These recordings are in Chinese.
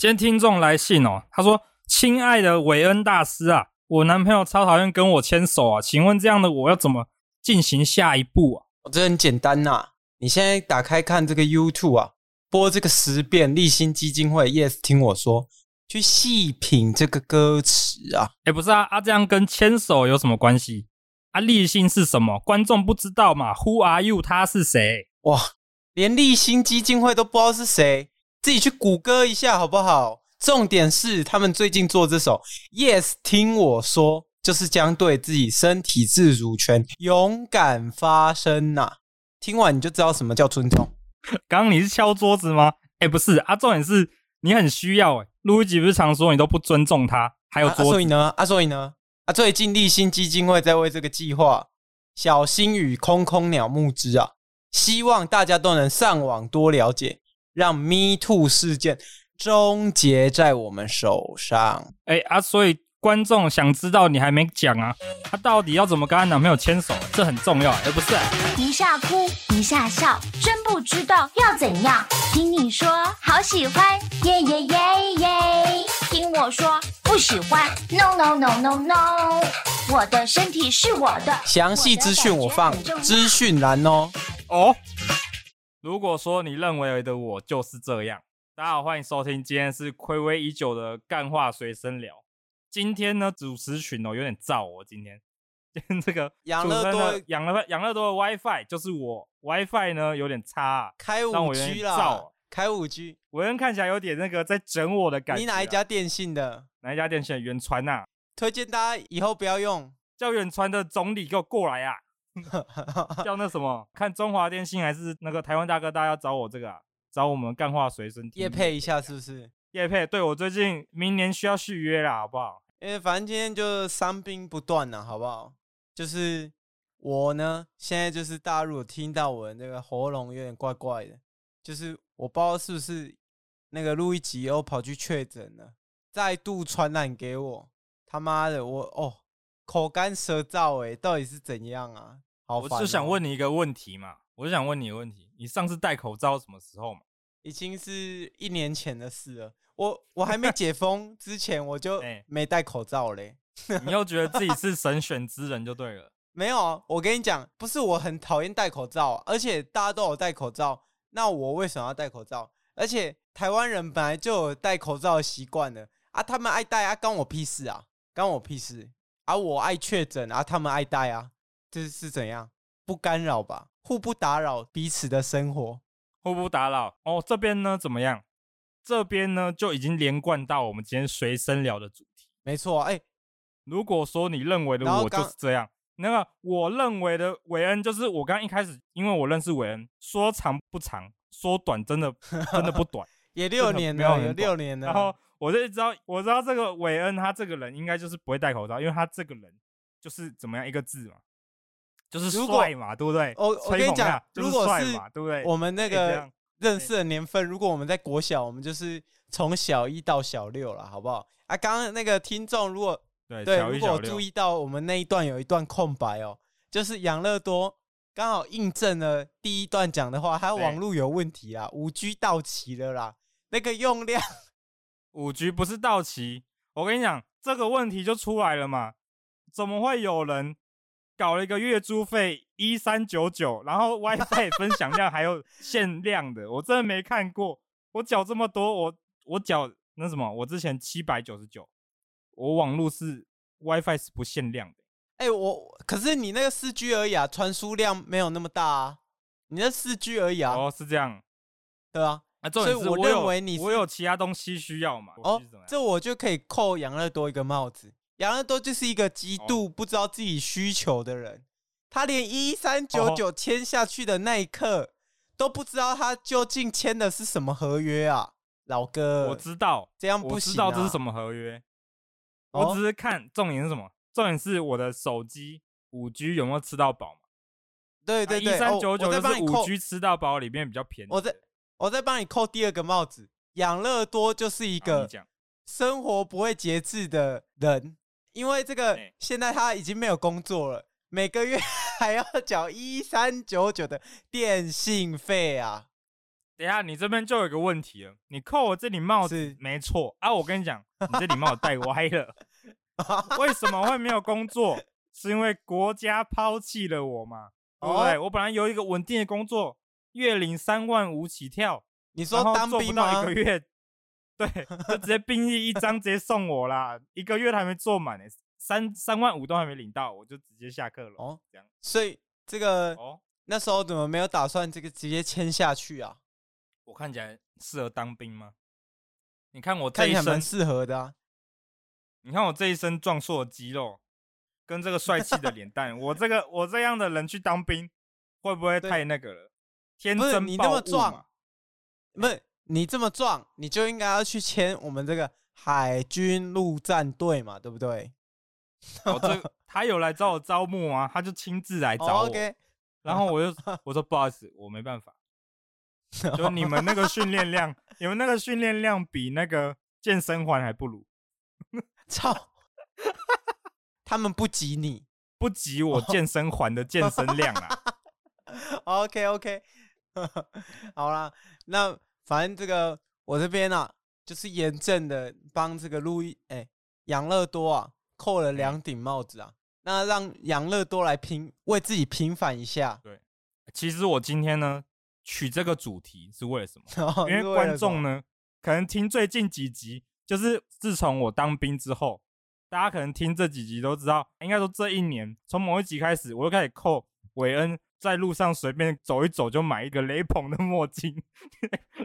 今天听众来信哦，他说：“亲爱的韦恩大师啊，我男朋友超讨厌跟我牵手啊，请问这样的我要怎么进行下一步啊？”哦，这很简单呐，你现在打开看这个 YouTube 啊，播这个十遍立新基金会，Yes，听我说，去细品这个歌词啊。哎，不是啊，啊，这样跟牵手有什么关系？啊，立新是什么？观众不知道嘛？Who are you？他是谁？哇，连立新基金会都不知道是谁。自己去谷歌一下好不好？重点是他们最近做这首《Yes 听我说》，就是将对自己身体自主权勇敢发声呐、啊。听完你就知道什么叫尊重。刚刚你是敲桌子吗？哎，不是啊，重点是你很需要哎。录一吉不是常说你都不尊重他，还有桌子。啊啊、所以呢？啊，所以呢？啊，最近立新基金会在为这个计划“小心与空空鸟”募资啊，希望大家都能上网多了解。让 Me Too 事件终结在我们手上。哎啊，所以观众想知道你还没讲啊？她到底要怎么跟她男朋友牵手？这很重要，而不是一下哭一下笑，真不知道要怎样。听你说好喜欢，耶耶耶耶！听我说不喜欢，No No No No No！我的身体是我的。详细资讯我放资讯栏哦。哦。如果说你认为的我就是这样，大家好，欢迎收听，今天是暌违已久的干话随身聊。今天呢，主持群哦有点燥哦，今天，今天这个养乐多养乐养乐多的 WiFi 就是我 WiFi 呢有点差，啊，开五 G 了，开五 G，我人看起来有点那个在整我的感觉。你哪一家电信的？哪一家电信？远传呐？推荐大家以后不要用，叫远传的总理给我过来啊！叫那什么？看中华电信还是那个台湾大哥大要找我这个啊？找我们干话随身听，业配一下是不是？叶配，对，我最近明年需要续约啦，好不好？因为反正今天就伤兵不断了，好不好？就是我呢，现在就是大家如果听到我的那个喉咙有点怪怪的，就是我不知道是不是那个路易吉又跑去确诊了，再度传染给我，他妈的我哦。口干舌燥，哎，到底是怎样啊？我就想问你一个问题嘛，我就想问你一个问题，你上次戴口罩什么时候嘛？已经是一年前的事了。我我还没 解封之前，我就没戴口罩嘞。你又觉得自己是神选之人就对了。没有啊，我跟你讲，不是我很讨厌戴口罩，而且大家都有戴口罩，那我为什么要戴口罩？而且台湾人本来就有戴口罩的习惯的啊，他们爱戴啊，关我屁事啊，关我屁事。而、啊、我爱确诊，啊，他们爱戴啊，这是怎样？不干扰吧？互不打扰彼此的生活，互不打扰。哦，这边呢怎么样？这边呢就已经连贯到我们今天随身聊的主题。没错，哎、欸，如果说你认为的我就是这样，那个我认为的韦恩就是我刚刚一开始，因为我认识韦恩，说长不长，说短真的真的不短，也六年了，有六年了，然后。我就知道，我知道这个韦恩他这个人应该就是不会戴口罩，因为他这个人就是怎么样一个字嘛，就是帅嘛，对不对？我我跟你讲，如果是，对不对？我们那个认识的年份，如果我们在国小，我们就是从小一到小六了，好不好？啊，刚刚那个听众如果对对，如果注意到我们那一段有一段空白哦，就是养乐多刚好印证了第一段讲的话，他网络有问题啊，五 G 到期了啦，那个用量。五 G 不是到期，我跟你讲，这个问题就出来了嘛？怎么会有人搞了一个月租费一三九九，然后 WiFi 分享量还有限量的？我真的没看过。我缴这么多，我我缴那什么？我之前七百九十九，我网络是 WiFi 是不限量的。哎、欸，我可是你那个四 G 而已啊，传输量没有那么大啊。你那四 G 而已啊。哦，是这样，对啊。啊，所以我认为你我有其他东西需要嘛？哦，这我就可以扣养乐多一个帽子。养乐多就是一个极度不知道自己需求的人，他连一三九九签下去的那一刻都不知道他究竟签的是什么合约啊，老哥。我知道这样不行，我知道这是什么合约。我只是看重点是什么？重点是我的手机五 G 有没有吃到饱嘛？对对对，一三九九就是五 G 吃到饱里面比较便宜。我在。我在帮你扣第二个帽子，养乐多就是一个生活不会节制的人，因为这个现在他已经没有工作了，每个月 还要缴一三九九的电信费啊！等一下，你这边就有一个问题了。你扣我这顶帽子没错啊，我跟你讲，你这顶帽子戴歪了。为什么会没有工作？是因为国家抛弃了我嘛？对不对？我本来有一个稳定的工作，月领三万五起跳。你说当兵吗？一个月，对，就直接兵役一张直接送我啦，一个月他还没做满呢，三三万五都还没领到，我就直接下课了。哦，这样。所以这个哦，那时候怎么没有打算这个直接签下去啊？我看起来适合当兵吗？你看我这一身蛮适合的啊。你看我这一身壮硕的肌肉，跟这个帅气的脸蛋，我这个我这样的人去当兵，会不会太那个了？天生你那么壮，不是你这么壮，你就应该要去签我们这个海军陆战队嘛，对不对？我这 他有来找我招募啊，他就亲自来找我。Oh, okay. 然后我就 我说不好意思，我没办法。就你们那个训练量，你们那个训练量比那个健身环还不如。操！他们不及你，不及我健身环的健身量啊。OK OK，好啦，那反正这个我这边啊，就是严正的帮这个路易哎养乐多啊扣了两顶帽子啊，那让养乐多来平为自己平反一下。对，其实我今天呢。取这个主题是为了什么？因为观众呢，可能听最近几集，就是自从我当兵之后，大家可能听这几集都知道，应该说这一年从某一集开始，我就开始扣韦恩在路上随便走一走就买一个雷朋的墨镜，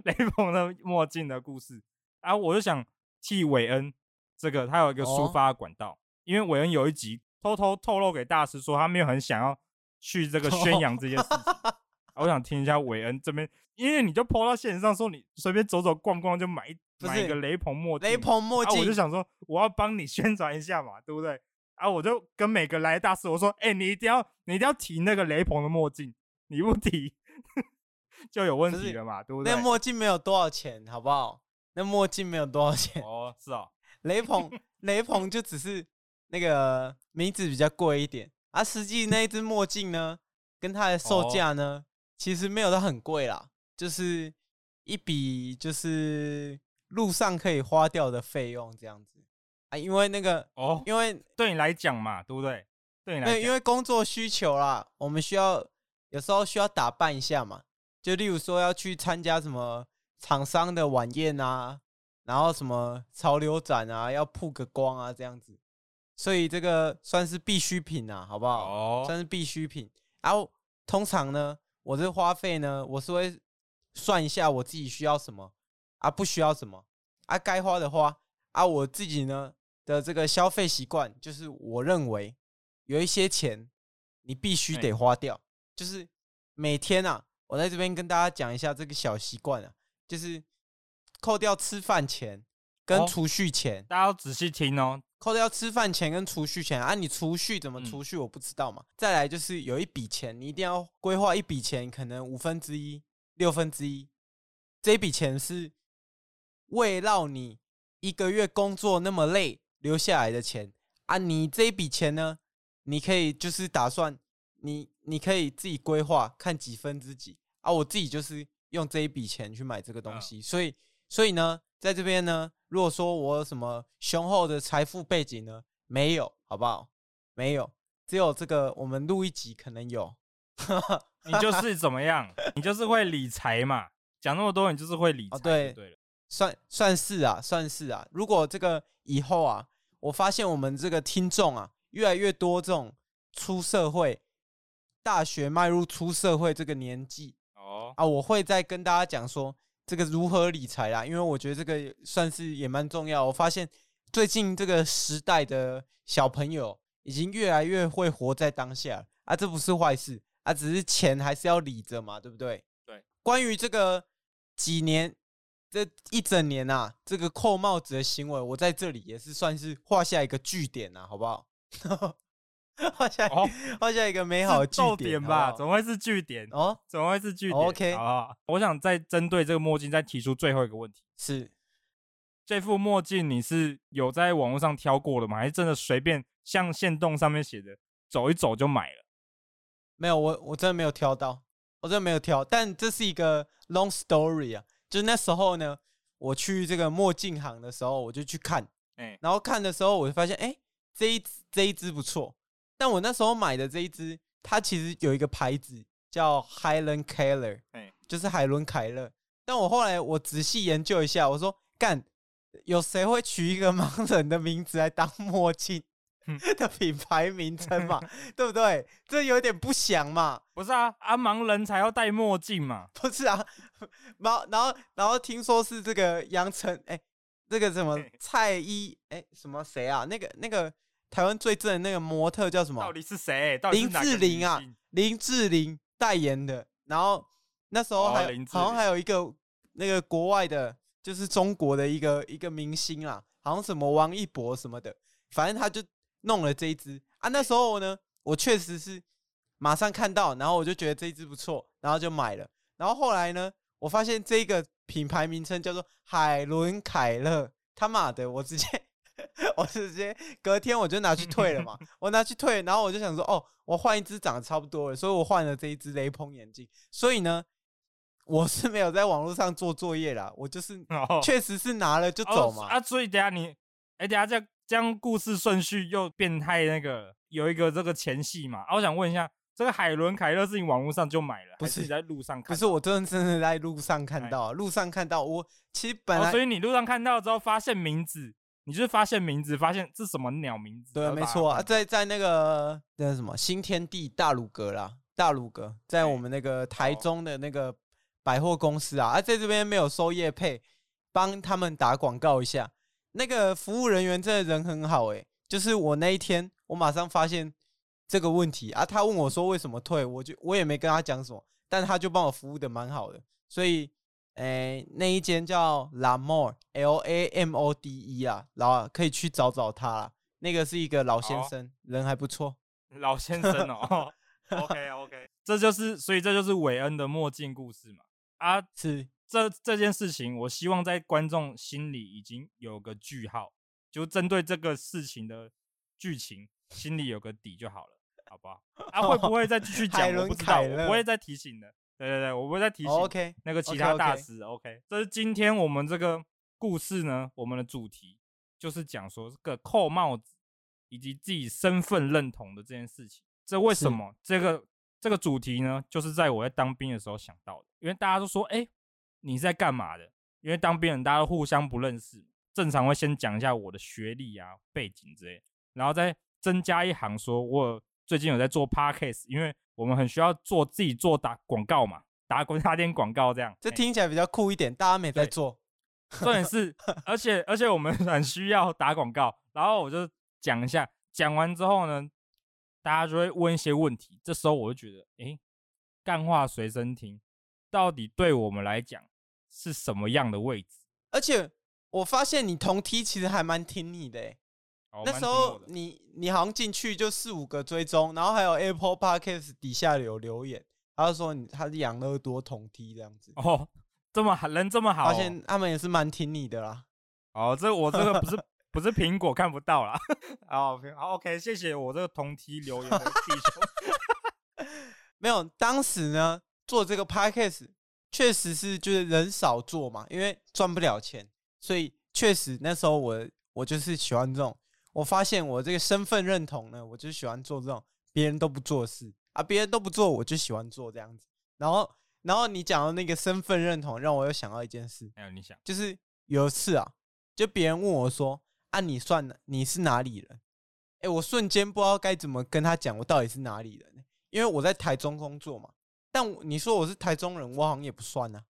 雷朋的墨镜的故事。然后我就想替韦恩这个他有一个抒发管道，因为韦恩有一集偷偷透露给大师说，他没有很想要去这个宣扬这件事情。我想听一下韦恩这边，因为你就 po 到线上说你随便走走逛逛就买一买一个雷朋墨镜，雷朋墨镜，我就想说我要帮你 宣传一下嘛，对不对？啊，我就跟每个来大师我说，哎、欸，你一定要你一定要提那个雷鹏的墨镜，你不提 就有问题了嘛，对不对？那墨镜没有多少钱，好不好？那墨镜没有多少钱哦，是 啊，雷鹏雷鹏就只是那个名字比较贵一点，啊，实际那一只墨镜呢，跟它的售价呢？哦其实没有到很贵啦，就是一笔就是路上可以花掉的费用这样子啊，因为那个哦，因为对你来讲嘛，对不对？对你来讲，因为工作需求啦，我们需要有时候需要打扮一下嘛，就例如说要去参加什么厂商的晚宴啊，然后什么潮流展啊，要曝个光啊这样子，所以这个算是必需品啊，好不好？哦，算是必需品。然后通常呢。我这个花费呢，我是会算一下我自己需要什么啊，不需要什么啊，该花的花啊，我自己呢的这个消费习惯就是，我认为有一些钱你必须得花掉，就是每天啊，我在这边跟大家讲一下这个小习惯啊，就是扣掉吃饭钱跟储蓄钱，大家要仔细听哦。扣掉吃饭钱跟储蓄钱啊，你储蓄怎么储蓄我不知道嘛。嗯、再来就是有一笔钱，你一定要规划一笔钱，可能五分之一、六分之一，这笔钱是为让你一个月工作那么累留下来的钱啊。你这一笔钱呢，你可以就是打算你你可以自己规划看几分之几啊。我自己就是用这一笔钱去买这个东西，所以所以呢，在这边呢。如果说我有什么雄厚的财富背景呢？没有，好不好？没有，只有这个我们录一集可能有。你就是怎么样？你就是会理财嘛？讲那么多，你就是会理财。对，对了，算算是啊，算是啊。如果这个以后啊，我发现我们这个听众啊，越来越多这种出社会、大学迈入出社会这个年纪哦啊，我会再跟大家讲说。这个如何理财啦？因为我觉得这个算是也蛮重要。我发现最近这个时代的小朋友已经越来越会活在当下啊，这不是坏事啊，只是钱还是要理着嘛，对不对？对。关于这个几年这一整年啊，这个扣帽子的行为，我在这里也是算是画下一个句点呐，好不好？画下画、哦、下一个美好的句点，吧？怎么会是句点？哦，怎么会是句点？OK，好，我想再针对这个墨镜再提出最后一个问题：是这副墨镜你是有在网络上挑过的吗？还是真的随便像线动上面写的走一走就买了？没有，我我真的没有挑到，我真的没有挑，但这是一个 long story 啊。就是那时候呢，我去这个墨镜行的时候，我就去看，哎，然后看的时候，我就发现，哎，这一这一只不错。但我那时候买的这一只，它其实有一个牌子叫 Highland Keller，哎，就是海伦凯勒。但我后来我仔细研究一下，我说干，有谁会取一个盲人的名字来当墨镜 的品牌名称嘛？对不对？这有点不祥嘛？不是啊，啊，盲人才要戴墨镜嘛？不是啊，然后然后然后听说是这个杨丞，哎，这个什么蔡依，哎，什么谁啊？那个那个台湾最正的那个模特叫什么？到底是谁？林志玲啊，林志玲代言的，然后。那时候还、哦、好像还有一个那个国外的，就是中国的一个一个明星啊，好像什么王一博什么的，反正他就弄了这一只啊。那时候呢，我确实是马上看到，然后我就觉得这一只不错，然后就买了。然后后来呢，我发现这个品牌名称叫做海伦凯勒，他妈的，我直接 我直接隔天我就拿去退了嘛，我拿去退，然后我就想说，哦，我换一只长得差不多了，所以我换了这一只雷朋眼镜。所以呢。我是没有在网络上做作业啦，我就是确实是拿了就走嘛。啊，所以等下你，哎、欸，等下这样这样故事顺序又变态那个，有一个这个前戏嘛。啊，我想问一下，这个海伦凯勒是你网络上就买了，不是你在路上看？不是，我真的真的在路上看到，路上看到。我其实本来、哦，所以你路上看到之后发现名字，你就是发现名字，发现这是什么鸟名字？对，没错啊，在在那个那什么新天地大鲁阁啦，大鲁阁在我们那个台中的那个。百货公司啊，啊，在这边没有收业配，帮他们打广告一下。那个服务人员真的人很好诶，就是我那一天，我马上发现这个问题啊，他问我说为什么退，我就我也没跟他讲什么，但他就帮我服务的蛮好的。所以，诶，那一间叫 Lamode L A M O D E 啊，然后可以去找找他啦。那个是一个老先生，人还不错。老先生哦，OK OK，这就是所以这就是韦恩的墨镜故事嘛。啊，是这这件事情，我希望在观众心里已经有个句号，就针对这个事情的剧情，心里有个底就好了，好不好？啊，会不会再继续 讲？我不知道，我不会再提醒的。对对对，我不会再提醒。OK，那个其他大师。OK，这是今天我们这个故事呢，我们的主题就是讲说这个扣帽子以及自己身份认同的这件事情。这为什么这个？这个主题呢，就是在我在当兵的时候想到的，因为大家都说，哎，你是在干嘛的？因为当兵人大家都互相不认识，正常会先讲一下我的学历啊、背景之类，然后再增加一行说，我最近有在做 podcast，因为我们很需要做自己做打广告嘛，打广 打点广告这样，这听起来比较酷一点。大家没在做，重点是，而且而且我们很需要打广告，然后我就讲一下，讲完之后呢。大家就会问一些问题，这时候我就觉得，哎，干话随身听到底对我们来讲是什么样的位置？而且我发现你同梯其实还蛮听你的，哦、那时候你你好像进去就四五个追踪，然后还有 Apple Podcast 底下有留言，他就说你他是养乐多同梯这样子。哦，这么好人这么好、哦，发现他们也是蛮听你的啦。哦，这我这个不是。不是苹果看不到啦，好，OK，谢谢我这个同梯留言的弟兄。没有，当时呢做这个 Podcast 确实是就是人少做嘛，因为赚不了钱，所以确实那时候我我就是喜欢这种。我发现我这个身份认同呢，我就喜欢做这种别人都不做事啊，别人都不做，我就喜欢做这样子。然后，然后你讲到那个身份认同，让我又想到一件事。还有你想，就是有一次啊，就别人问我说。按、啊、你算你是哪里人？哎、欸，我瞬间不知道该怎么跟他讲，我到底是哪里人？因为我在台中工作嘛。但你说我是台中人，我好像也不算啊。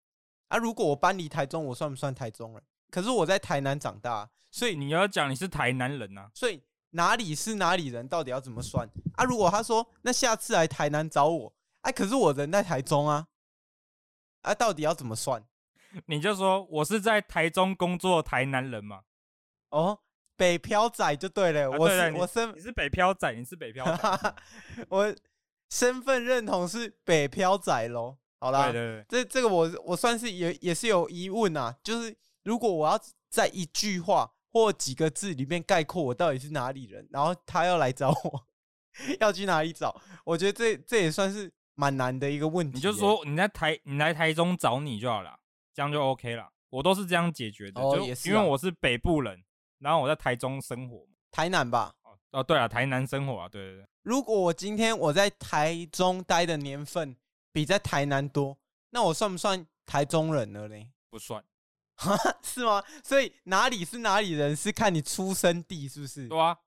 啊，如果我搬离台中，我算不算台中人？可是我在台南长大，所以你要讲你是台南人啊。所以哪里是哪里人，到底要怎么算啊？如果他说那下次来台南找我，哎、啊，可是我人在台中啊，啊，到底要怎么算？你就说我是在台中工作台南人嘛。哦。北漂仔就对了，啊、我我身你是北漂仔，你是北漂仔，我身份认同是北漂仔喽。好啦，对对对，这这个我我算是也也是有疑问啊，就是如果我要在一句话或几个字里面概括我到底是哪里人，然后他要来找我，要去哪里找？我觉得这这也算是蛮难的一个问题。你就说你在台，你来台中找你就好了，这样就 OK 了。我都是这样解决的，哦、就因为我是北部人，然后我在台中生活，台南吧？哦哦，对啊，台南生活啊，对对对。如果我今天我在台中待的年份比在台南多，那我算不算台中人了呢？不算，是吗？所以哪里是哪里人，是看你出生地是不是？对啊，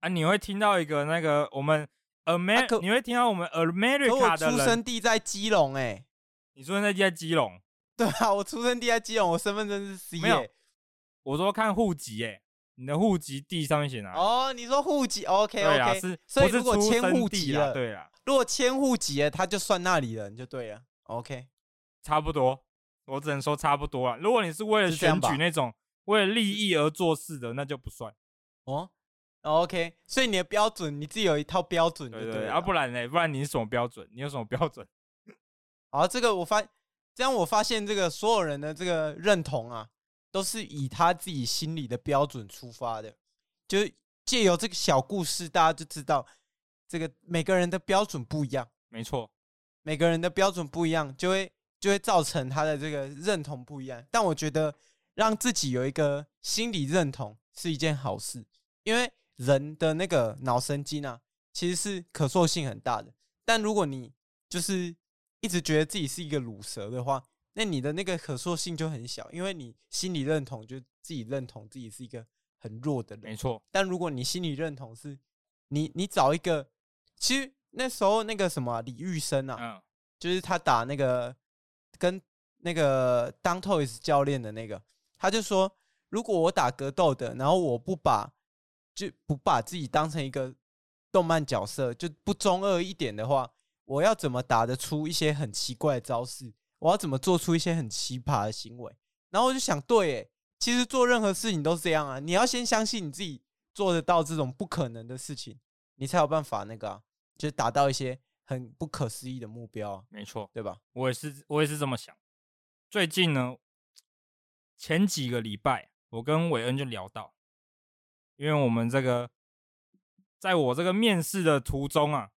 啊，你会听到一个那个我们 America，、你会听到我们 America 的出生地在基隆哎、欸，你出生地在基隆。对啊，我出生地在基隆，我身份证是 C。没有，我说看户籍，哎，你的户籍地上面写哪？哦，你说户籍，OK OK，是，所以如果迁户籍了，对啊，如果迁户籍了，他就算那里人就对了，OK，差不多，我只能说差不多啊。如果你是为了选举那种为了利益而做事的，那就不算。哦，OK，所以你的标准你自己有一套标准，对对，啊，不然呢？不然你是什么标准？你有什么标准？好，这个我发。这样我发现，这个所有人的这个认同啊，都是以他自己心里的标准出发的。就借由这个小故事，大家就知道，这个每个人的标准不一样。没错，每个人的标准不一样，就会就会造成他的这个认同不一样。但我觉得，让自己有一个心理认同是一件好事，因为人的那个脑神经啊，其实是可塑性很大的。但如果你就是一直觉得自己是一个卤蛇的话，那你的那个可塑性就很小，因为你心理认同就自己认同自己是一个很弱的人，没错。但如果你心理认同是，你你找一个，其实那时候那个什么啊，李玉生啊，嗯，就是他打那个跟那个当 Toys 教练的那个，他就说，如果我打格斗的，然后我不把就不把自己当成一个动漫角色，就不中二一点的话。我要怎么打得出一些很奇怪的招式？我要怎么做出一些很奇葩的行为？然后我就想，对，诶，其实做任何事情都是这样啊。你要先相信你自己做得到这种不可能的事情，你才有办法那个啊，就是达到一些很不可思议的目标啊。没错，对吧？我也是，我也是这么想。最近呢，前几个礼拜，我跟韦恩就聊到，因为我们这个，在我这个面试的途中啊。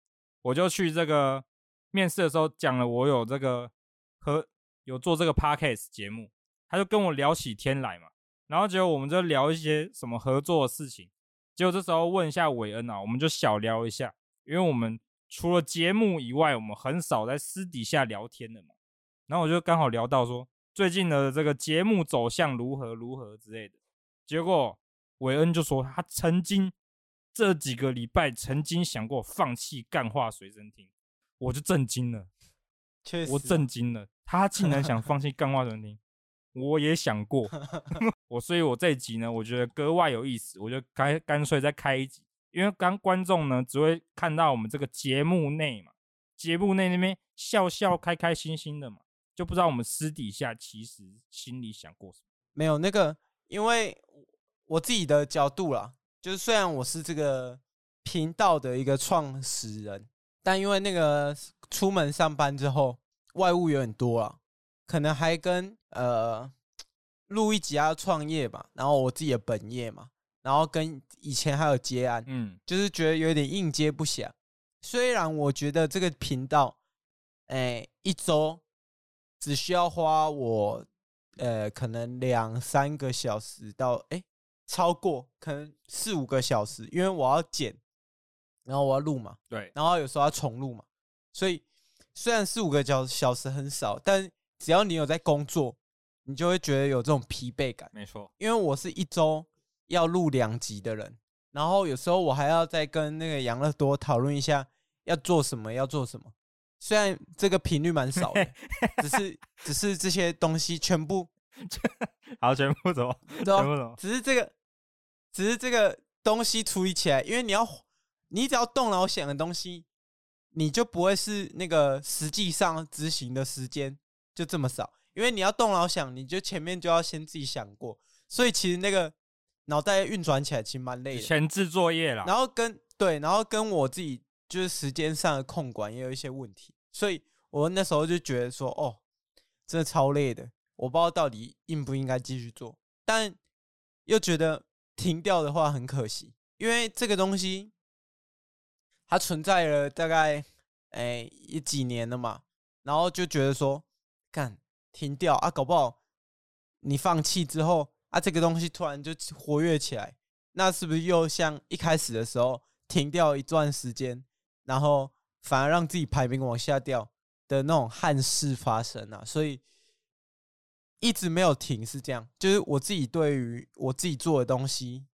我就去这个面试的时候讲了，我有这个和有做这个 podcast 节目，他就跟我聊起天来嘛，然后结果我们就聊一些什么合作的事情，结果这时候问一下韦恩啊，我们就小聊一下，因为我们除了节目以外，我们很少在私底下聊天的嘛，然后我就刚好聊到说最近的这个节目走向如何如何之类的，结果韦恩就说他曾经。这几个礼拜曾经想过放弃干话随身听，我就震惊了。确实，我震惊了，他竟然想放弃干话随身听，我也想过。我所以，我这一集呢，我觉得格外有意思，我就干干脆再开一集，因为刚观众呢只会看到我们这个节目内嘛，节目内那边笑笑开开心心的嘛，就不知道我们私底下其实心里想过什么。没有那个，因为我自己的角度啦。就是虽然我是这个频道的一个创始人，但因为那个出门上班之后，外务有点多啊，可能还跟呃录一集要创业嘛，然后我自己的本业嘛，然后跟以前还有接案，嗯，就是觉得有点应接不暇。虽然我觉得这个频道，哎，一周只需要花我呃可能两三个小时到哎。超过可能四五个小时，因为我要剪，然后我要录嘛，对，然后有时候要重录嘛，所以虽然四五个小小时很少，但只要你有在工作，你就会觉得有这种疲惫感。没错，因为我是一周要录两集的人，然后有时候我还要再跟那个养乐多讨论一下要做什么，要做什么。虽然这个频率蛮少的，只是只是这些东西全部 好，全部走，全部走，只是这个。只是这个东西处理起来，因为你要，你只要动脑想的东西，你就不会是那个实际上执行的时间就这么少。因为你要动脑想，你就前面就要先自己想过，所以其实那个脑袋运转起来其实蛮累的。前置作业啦，然后跟对，然后跟我自己就是时间上的控管也有一些问题，所以我那时候就觉得说，哦，真的超累的，我不知道到底应不应该继续做，但又觉得。停掉的话很可惜，因为这个东西它存在了大概哎，一几年了嘛，然后就觉得说，干停掉啊，搞不好你放弃之后啊，这个东西突然就活跃起来，那是不是又像一开始的时候停掉一段时间，然后反而让自己排名往下掉的那种憾事发生啊？所以一直没有停是这样，就是我自己对于我自己做的东西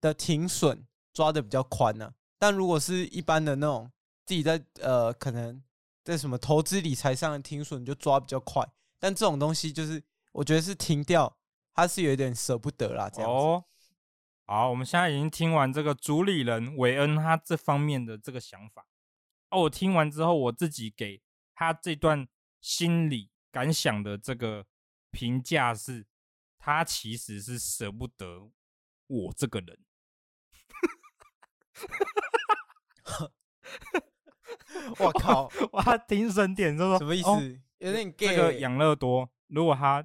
的停损抓的比较宽呢、但如果是一般的那种。自己在呃，可能在什么投资理财上的停损就抓比较快，但这种东西就是我觉得是停掉，他是有点舍不得啦。这样哦，好，我们现在已经听完这个主理人韦恩他这方面的这个想法。哦，我听完之后，我自己给他这段心理感想的这个评价是，他其实是舍不得我这个人。我靠！哇，停损点就说什么意思？哦、有点 gay。这个养乐多，如果他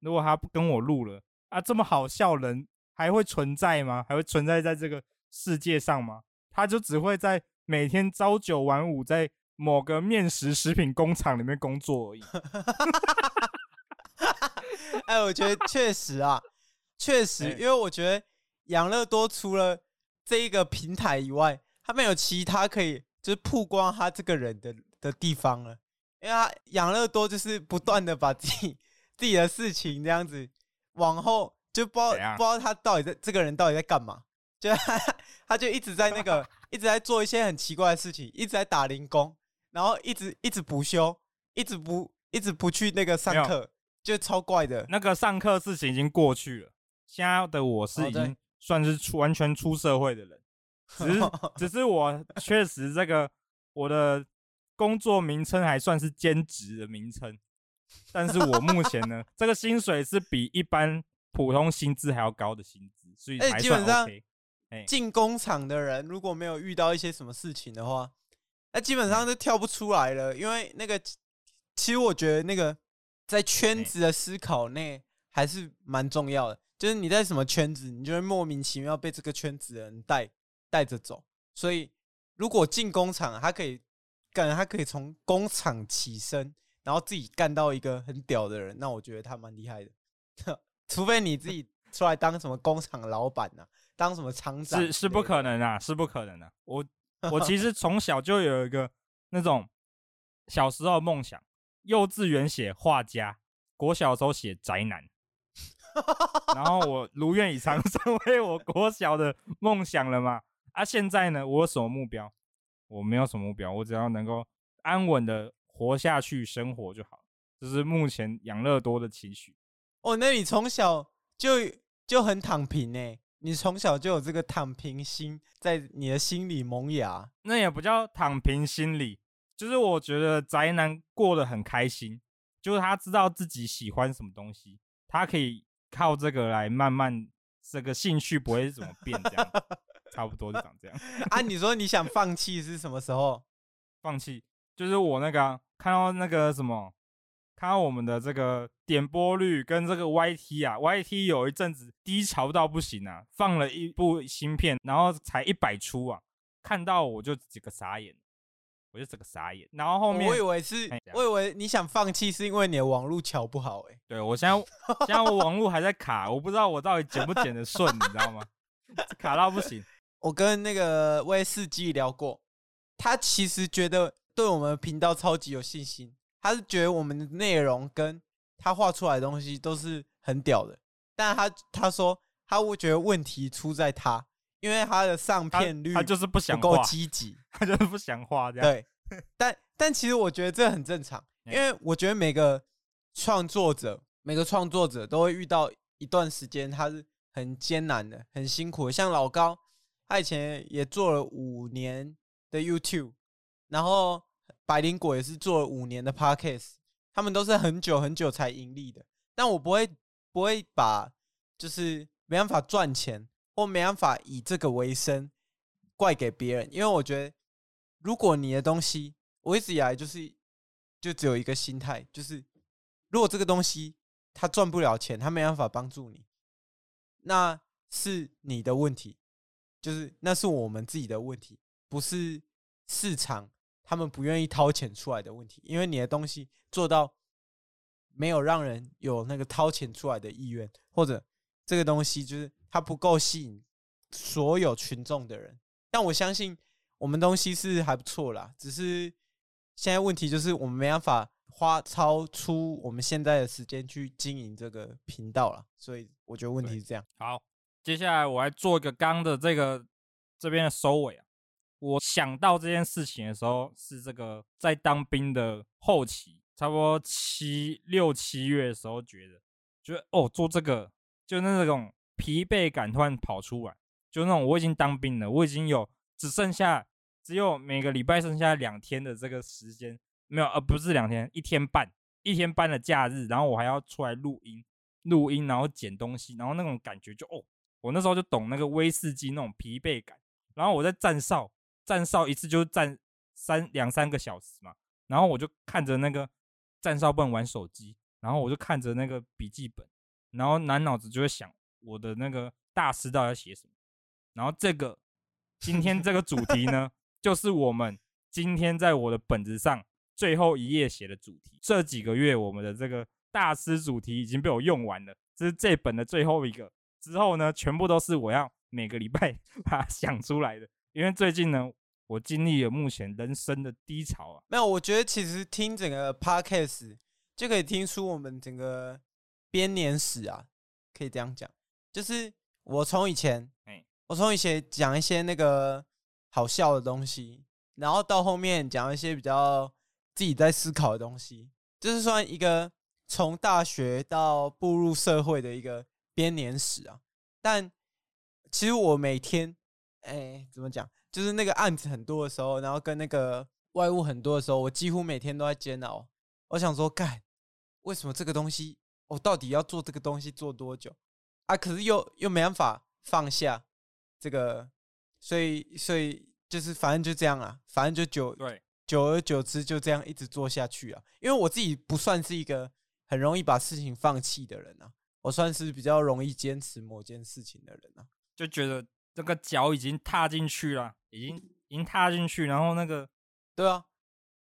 如果他不跟我录了啊，这么好笑人还会存在吗？还会存在在这个世界上吗？他就只会在每天朝九晚五，在某个面食食品工厂里面工作而已。哎，我觉得确实啊，确实，因为我觉得养乐多除了这一个平台以外，他没有其他可以。就是曝光他这个人的的地方了，因为他养乐多就是不断的把自己自己的事情这样子往后，就不知道不知道他到底在这个人到底在干嘛，就他，他就一直在那个 一直在做一些很奇怪的事情，一直在打零工，然后一直一直补休，一直不一直不去那个上课，就超怪的。那个上课事情已经过去了，现在的我是已经算是出完全出社会的人。只是，只是我确实这个我的工作名称还算是兼职的名称，但是我目前呢，这个薪水是比一般普通薪资还要高的薪资，所以还算 OK。基本上，进工厂的人如果没有遇到一些什么事情的话，那基本上就跳不出来了。因为那个，其实我觉得那个在圈子的思考内还是蛮重要的，就是你在什么圈子，你就会莫名其妙被这个圈子的人带。带着走，所以如果进工厂，他可以干，他可以从工厂起身，然后自己干到一个很屌的人，那我觉得他蛮厉害的。除非你自己出来当什么工厂老板呐、啊，当什么厂长是是不可能啊，是不可能的、啊。我 我其实从小就有一个那种小时候的梦想，幼稚园写画家，国小的时候写宅男。然后我如愿以偿，成为我国小的梦想了嘛。啊，现在呢？我有什么目标？我没有什么目标，我只要能够安稳的活下去，生活就好。这是目前养乐多的期许。哦，那你从小就就很躺平呢？你从小就有这个躺平心在你的心里萌芽？那也不叫躺平心理，就是我觉得宅男过得很开心，就是他知道自己喜欢什么东西，他可以靠这个来慢慢这个兴趣不会怎么变这样。差不多就长这样 啊！你说你想放弃是什么时候？放弃就是我那个、啊、看到那个什么，看到我们的这个点播率跟这个 YT 啊，YT 有一阵子低潮到不行啊，放了一部新片，然后才一百出啊，看到我就几个傻眼，我就整个傻眼。然后后面我以为是，我以为你想放弃是因为你的网络桥不好哎、欸。对，我现在现在我网络还在卡，我不知道我到底剪不剪得顺，你知道吗？卡到不行。我跟那个威士忌聊过，他其实觉得对我们频道超级有信心，他是觉得我们的内容跟他画出来的东西都是很屌的，但他他说他会觉得问题出在他，因为他的上片率他就是不想够积极，他就是不想画这样。对，但但其实我觉得这很正常，因为我觉得每个创作者每个创作者都会遇到一段时间，他是很艰难的，很辛苦的，像老高。他以前也做了五年的 YouTube，然后百灵果也是做了五年的 Podcast，他们都是很久很久才盈利的。但我不会不会把就是没办法赚钱或没办法以这个为生怪给别人，因为我觉得如果你的东西，我一直以来就是就只有一个心态，就是如果这个东西它赚不了钱，它没办法帮助你，那是你的问题。就是那是我们自己的问题，不是市场他们不愿意掏钱出来的问题，因为你的东西做到没有让人有那个掏钱出来的意愿，或者这个东西就是它不够吸引所有群众的人。但我相信我们东西是还不错啦，只是现在问题就是我们没办法花超出我们现在的时间去经营这个频道了，所以我觉得问题是这样。好，接下来我来做一个刚的这个这边的收尾啊。我想到这件事情的时候，是这个在当兵的后期，差不多七六七月的时候，觉得，觉得哦，做这个就那种疲惫感突然跑出来，就那种我已经当兵了，我已经有只剩下只有每个礼拜剩下两天的这个时间，没有，而不是两天，一天半，一天半的假日，然后我还要出来录音，录音，然后剪东西，然后那种感觉就哦，我那时候就懂那个威士忌那种疲惫感，然后我在站哨。站哨一次就站三两三个小时嘛，然后我就看着那个站哨不能玩手机，然后我就看着那个笔记本，然后满脑子就会想我的那个大师到底要写什么。然后这个今天这个主题呢，就是我们今天在我的本子上最后一页写的主题。这几个月我们的这个大师主题已经被我用完了，这是这本的最后一个。之后呢，全部都是我要每个礼拜 把它想出来的，因为最近呢。我经历了目前人生的低潮啊，没有，我觉得其实听整个 podcast 就可以听出我们整个编年史啊，可以这样讲，就是我从以前，我从以前讲一些那个好笑的东西，然后到后面讲一些比较自己在思考的东西，就是算一个从大学到步入社会的一个编年史啊。但其实我每天，哎，怎么讲？就是那个案子很多的时候，然后跟那个外务很多的时候，我几乎每天都在煎熬。我想说，干，为什么这个东西，我到底要做这个东西做多久啊？可是又又没办法放下这个，所以所以就是反正就这样啊，反正就久对，久而久之就这样一直做下去啊。因为我自己不算是一个很容易把事情放弃的人啊，我算是比较容易坚持某件事情的人啊，就觉得。这个脚已经踏进去了，已经已经踏进去，然后那个，对啊，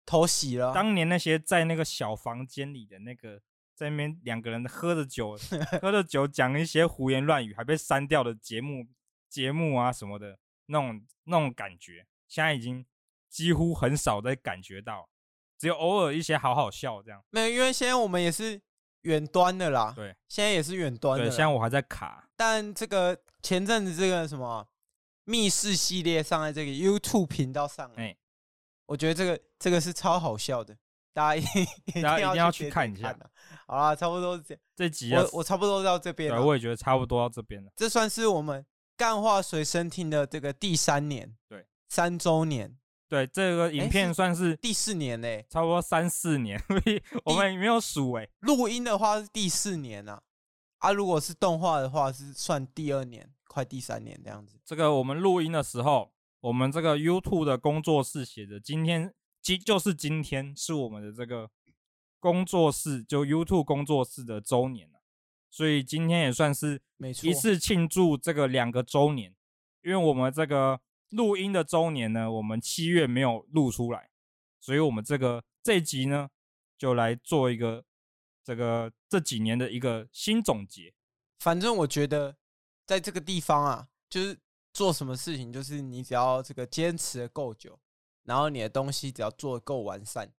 头洗了。当年那些在那个小房间里的那个，在那边两个人喝着酒，喝着酒讲一些胡言乱语，还被删掉的节目节目啊什么的，那种那种感觉，现在已经几乎很少在感觉到，只有偶尔一些好好笑这样。没有，因为现在我们也是。远端的啦，对，现在也是远端的。对，现在我还在卡。但这个前阵子这个什么密室系列上在这个 YouTube 频道上，哎、欸，我觉得这个这个是超好笑的，大家一定大家一定要去看一下。好啦，差不多是这样。这集我我差不多到这边了。对，我也觉得差不多到这边了。这算是我们干话随身听的这个第三年，对，三周年。对，这个影片算是第四年嘞，差不多三四年，我们也没有数哎。录音的话是第四年呐，啊，如果是动画的话是算第二年，快第三年这样子。这个我们录音的时候，我们这个 YouTube 的工作室写着今天，今就是今天是我们的这个工作室，就 YouTube 工作室的周年了，所以今天也算是一次庆祝这个两个周年，因为我们这个。录音的周年呢，我们七月没有录出来，所以我们这个这一集呢，就来做一个这个这几年的一个新总结。反正我觉得，在这个地方啊，就是做什么事情，就是你只要这个坚持的够久，然后你的东西只要做的够完善，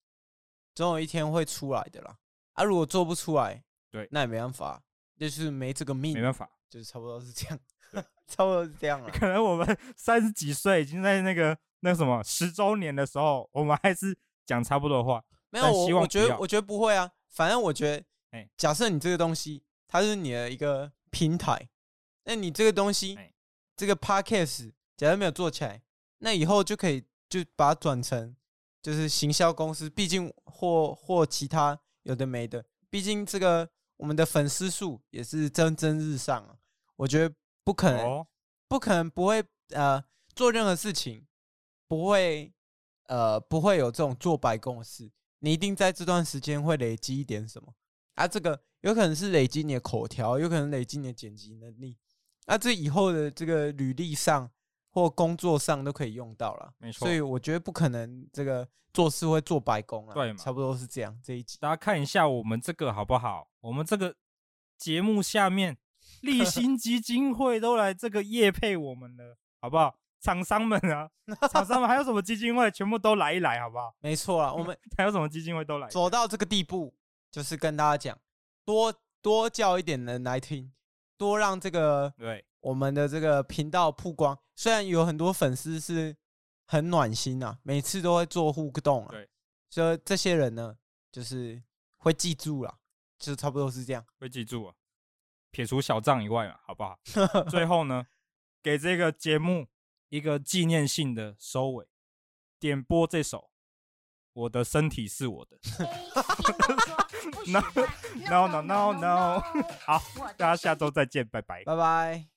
总有一天会出来的啦。啊，如果做不出来，对，那也没办法，就是没这个命，没办法，就是差不多是这样。差不多是这样了。可能我们 三十几岁，已经在那个那什么十周年的时候，我们还是讲差不多的话。没有，我我觉得我觉得不会啊。反正我觉得，哎，假设你这个东西它是你的一个平台，那你这个东西这个 podcast 假设没有做起来，那以后就可以就把它转成就是行销公司，毕竟或或其他有的没的，毕竟这个我们的粉丝数也是蒸蒸日上啊。我觉得。不可能，不可能不会呃做任何事情，不会呃不会有这种做白工的事。你一定在这段时间会累积一点什么啊？这个有可能是累积你的口条，有可能累积你的剪辑能力。那这以后的这个履历上或工作上都可以用到了。没错，所以我觉得不可能这个做事会做白工了。对嘛，差不多是这样。这一集大家看一下我们这个好不好？我们这个节目下面 立新基金会都来这个业配我们了，好不好？厂商们啊，厂商们还有什么基金会，全部都来一来，好不好？没错啊，我们 还有什么基金会都来。走到这个地步，就是跟大家讲，多多叫一点人来听，多让这个对我们的这个频道曝光。虽然有很多粉丝是很暖心啊，每次都会做互动啊，对，所以这些人呢，就是会记住了，就差不多是这样，会记住啊。撇除小账以外嘛，好不好？最后呢，给这个节目。一个纪念性的收尾，点播这首《我的身体是我的》。no no no no no，好，大家下周再见，拜拜，拜拜。